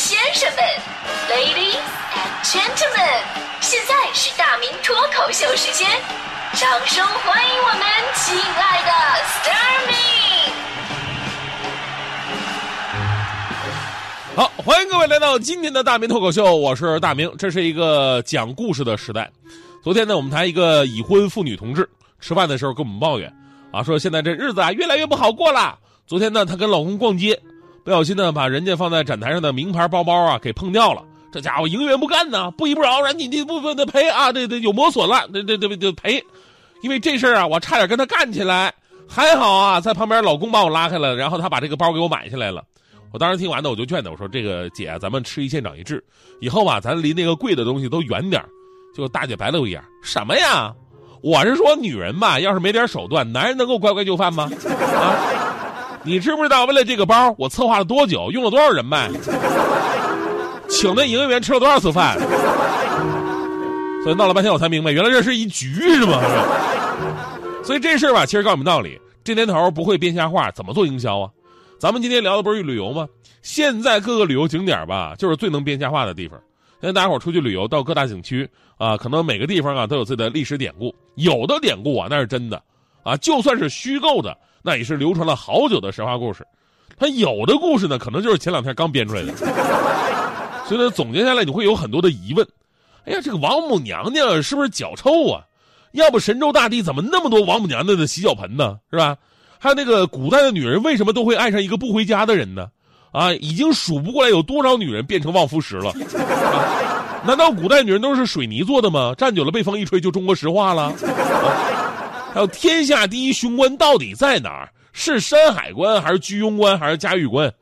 先生们，Ladies and Gentlemen，现在是大明脱口秀时间，掌声欢迎我们亲爱的 s t a r m y 好，欢迎各位来到今天的大明脱口秀，我是大明。这是一个讲故事的时代。昨天呢，我们台一个已婚妇女同志吃饭的时候跟我们抱怨，啊，说现在这日子啊越来越不好过了。昨天呢，她跟老公逛街，不小心呢把人家放在展台上的名牌包包啊给碰掉了。这家伙营业员不干呢，不依不饶，让你你不不得赔啊，这这有磨损了，这这这这赔。因为这事儿啊，我差点跟他干起来，还好啊，在旁边老公把我拉开了，然后他把这个包给我买下来了。我当时听完呢，我就劝他，我说：“这个姐，咱们吃一堑长一智，以后吧，咱离那个贵的东西都远点儿。”结果大姐白了我一眼：“什么呀？我是说女人吧，要是没点手段，男人能够乖乖就范吗？啊？你知不知道为了这个包，我策划了多久，用了多少人脉，请那营业员吃了多少次饭？所以闹了半天我才明白，原来这是一局是吗？所以这事儿吧，其实告诉你们道理：这年头不会编瞎话，怎么做营销啊？咱们今天聊的不是旅游吗？现在各个旅游景点吧，就是最能编瞎话的地方。现在大家伙出去旅游，到各大景区啊，可能每个地方啊都有自己的历史典故，有的典故啊那是真的，啊，就算是虚构的，那也是流传了好久的神话故事。它有的故事呢，可能就是前两天刚编出来的。所以呢，总结下来你会有很多的疑问。哎呀，这个王母娘娘是不是脚臭啊？要不神州大地怎么那么多王母娘娘的洗脚盆呢？是吧？还有那个古代的女人为什么都会爱上一个不回家的人呢？啊，已经数不过来有多少女人变成望夫石了。难道古代女人都是水泥做的吗？站久了被风一吹就中国石化了？还有天下第一雄关到底在哪儿？是山海关还是居庸关还是嘉峪关？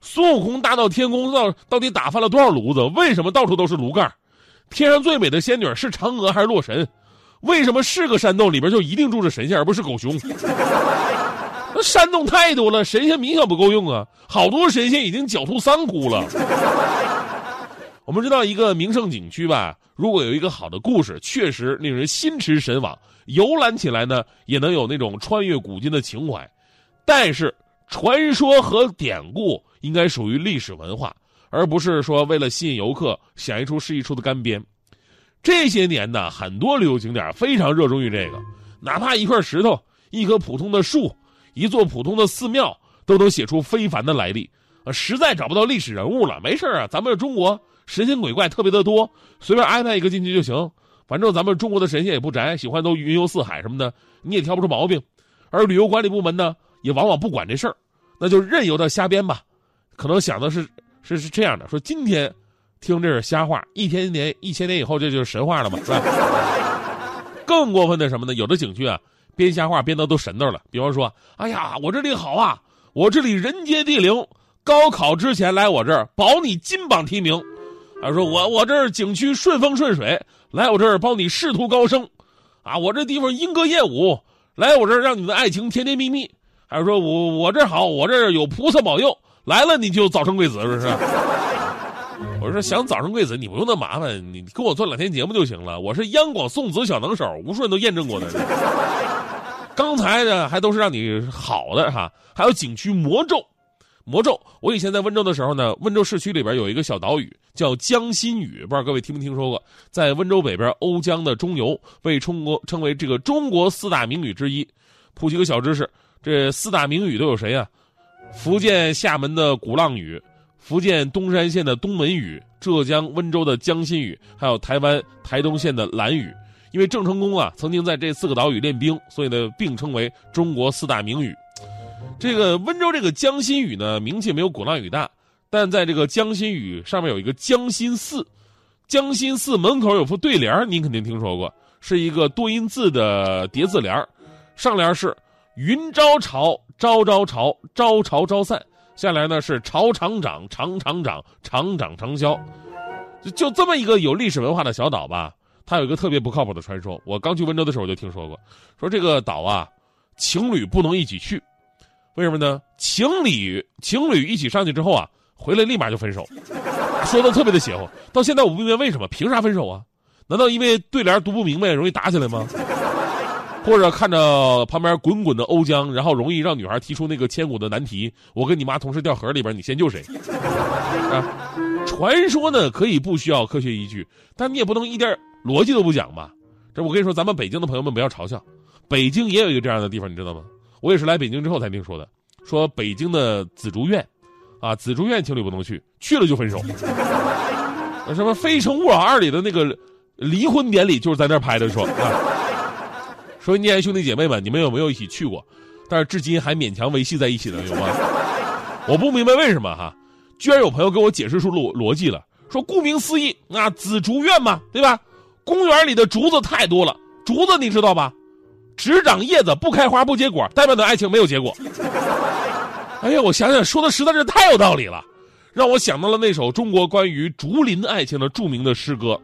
孙悟空大闹天宫到到底打翻了多少炉子？为什么到处都是炉盖？天上最美的仙女是嫦娥还是洛神？为什么是个山洞里边就一定住着神仙而不是狗熊？那山洞太多了，神仙明显不够用啊！好多神仙已经狡兔三窟了。我们知道一个名胜景区吧，如果有一个好的故事，确实令人心驰神往，游览起来呢也能有那种穿越古今的情怀。但是传说和典故应该属于历史文化，而不是说为了吸引游客想一出是一出的干编。这些年呢，很多旅游景点非常热衷于这个，哪怕一块石头、一棵普通的树、一座普通的寺庙，都能写出非凡的来历。啊，实在找不到历史人物了，没事啊，咱们中国神仙鬼怪特别的多，随便安排一个进去就行。反正咱们中国的神仙也不宅，喜欢都云游四海什么的，你也挑不出毛病。而旅游管理部门呢，也往往不管这事儿，那就任由他瞎编吧。可能想的是是是这样的，说今天。听这是瞎话，一千年、一千年以后这就是神话了嘛，是吧？更过分的什么呢？有的景区啊，编瞎话编的都神道了。比方说，哎呀，我这里好啊，我这里人杰地灵，高考之前来我这儿保你金榜题名。还说我我这儿景区顺风顺水，来我这儿帮你仕途高升。啊，我这地方莺歌燕舞，来我这儿让你的爱情甜甜蜜蜜。还是说我我这好，我这有菩萨保佑，来了你就早生贵子，是不是？我说想早生贵子，你不用那麻烦，你跟我做两天节目就行了。我是央广送子小能手，无数人都验证过的。刚才呢还都是让你好的哈，还有景区魔咒，魔咒。我以前在温州的时候呢，温州市区里边有一个小岛屿叫江心屿，不知道各位听没听说过？在温州北边瓯江的中游，被中国称为这个中国四大名屿之一。普及个小知识，这四大名屿都有谁呀？福建厦门的鼓浪屿。福建东山县的东门屿，浙江温州的江心屿，还有台湾台东县的兰屿。因为郑成功啊曾经在这四个岛屿练兵，所以呢并称为中国四大名屿。这个温州这个江心屿呢名气没有鼓浪屿大，但在这个江心屿上面有一个江心寺，江心寺门口有副对联，您肯定听说过，是一个多音字的叠字联，上联是“云招潮，朝朝潮，朝潮朝散”。下联呢是朝厂长，厂厂长，厂长长销，就就这么一个有历史文化的小岛吧。它有一个特别不靠谱的传说，我刚去温州的时候就听说过，说这个岛啊，情侣不能一起去，为什么呢？情侣情侣一起上去之后啊，回来立马就分手，说的特别的邪乎。到现在我不明白为什么，凭啥分手啊？难道因为对联读不明白，容易打起来吗？或者看着旁边滚滚的瓯江，然后容易让女孩提出那个千古的难题：我跟你妈同时掉河里边，你先救谁？啊，传说呢可以不需要科学依据，但你也不能一点逻辑都不讲吧？这我跟你说，咱们北京的朋友们不要嘲笑，北京也有一个这样的地方，你知道吗？我也是来北京之后才听说的，说北京的紫竹院，啊，紫竹院情侣不能去，去了就分手。什么《非诚勿扰二》里的那个离婚典礼就是在那儿拍的，说啊，说你爱兄弟姐妹们，你们有没有一起去过？但是至今还勉强维系在一起的有吗？我不明白为什么哈，居然有朋友给我解释出逻逻辑了，说顾名思义，啊，紫竹院嘛，对吧？公园里的竹子太多了，竹子你知道吧？只长叶子不开花不结果，代表的爱情没有结果。哎呀，我想想说的实在是太有道理了，让我想到了那首中国关于竹林爱情的著名的诗歌：“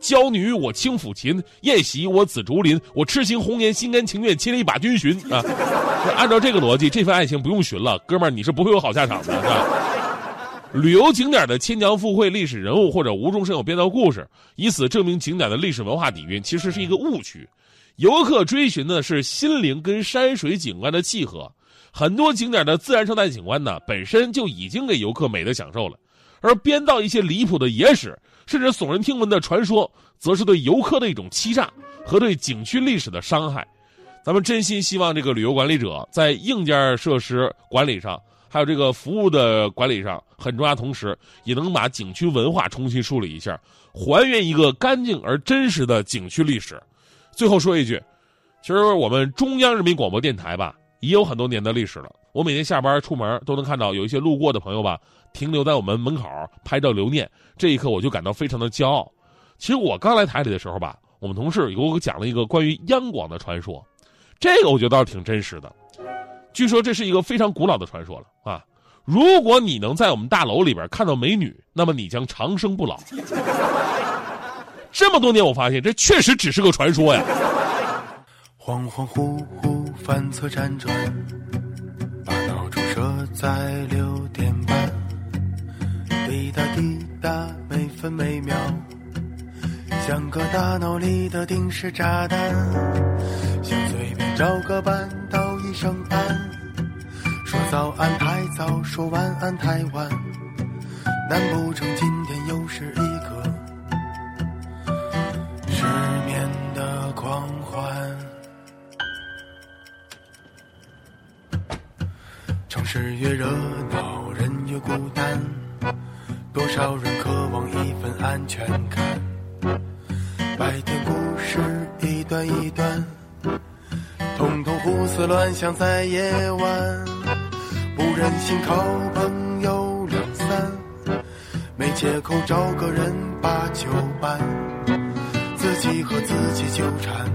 娇女我轻抚琴，宴席我紫竹林。我痴情红颜，心甘情愿牵了一把君寻。”啊，按照这个逻辑，这份爱情不用寻了，哥们儿你是不会有好下场的，是吧？旅游景点的牵强附会历史人物或者无中生有编造故事，以此证明景点的历史文化底蕴，其实是一个误区。游客追寻的是心灵跟山水景观的契合，很多景点的自然生态景观呢，本身就已经给游客美的享受了，而编造一些离谱的野史，甚至耸人听闻的传说，则是对游客的一种欺诈和对景区历史的伤害。咱们真心希望这个旅游管理者在硬件设施管理上。还有这个服务的管理上很重要，同时也能把景区文化重新梳理一下，还原一个干净而真实的景区历史。最后说一句，其实我们中央人民广播电台吧，也有很多年的历史了。我每天下班出门都能看到有一些路过的朋友吧，停留在我们门口拍照留念。这一刻我就感到非常的骄傲。其实我刚来台里的时候吧，我们同事给我讲了一个关于央广的传说，这个我觉得倒是挺真实的。据说这是一个非常古老的传说了啊！如果你能在我们大楼里边看到美女，那么你将长生不老。这么多年，我发现这确实只是个传说呀。恍恍惚惚，反侧辗转，把闹钟设在六点半，滴答滴答，每分每秒，像个大脑里的定时炸弹，想随便找个伴道一声安。说早安太早，说晚安太晚，难不成今天又是市越热闹，人越孤单，多少人渴望一份安全感。白天故事一段一段，统统胡思乱想在夜晚。不忍心靠朋友两三，没借口找个人把酒办，自己和自己纠缠，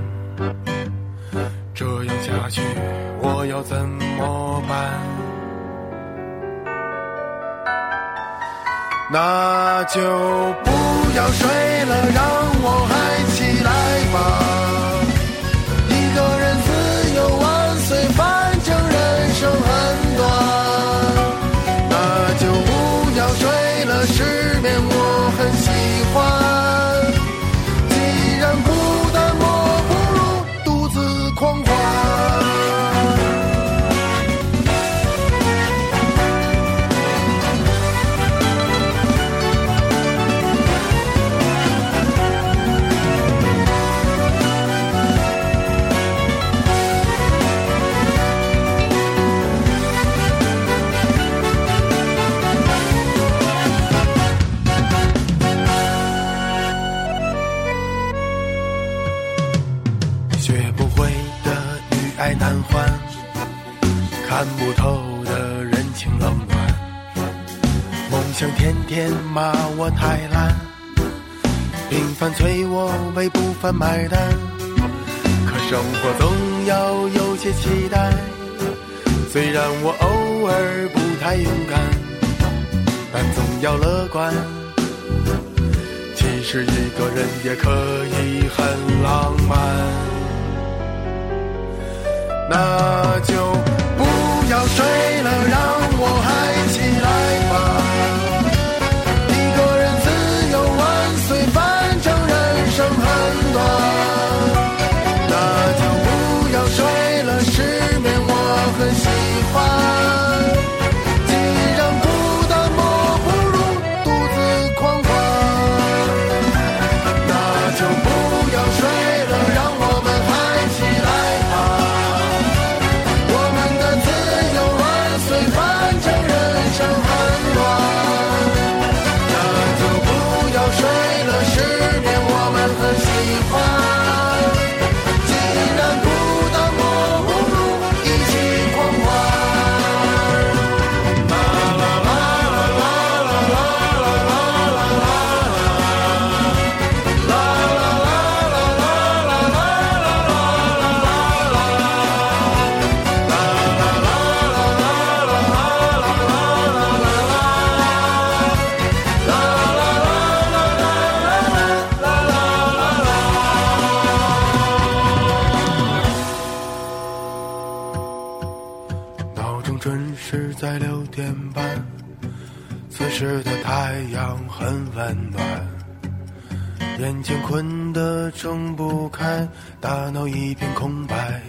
那就不要睡了，让我太难还看不透的人情冷暖，梦想天天骂我太懒，平凡催我为不凡买单。可生活总要有些期待，虽然我偶尔不太勇敢，但总要乐观。其实一个人也可以很浪漫，那就不。要睡了，让我还准时在六点半，此时的太阳很温暖，眼睛困得睁不开，大脑一片空白。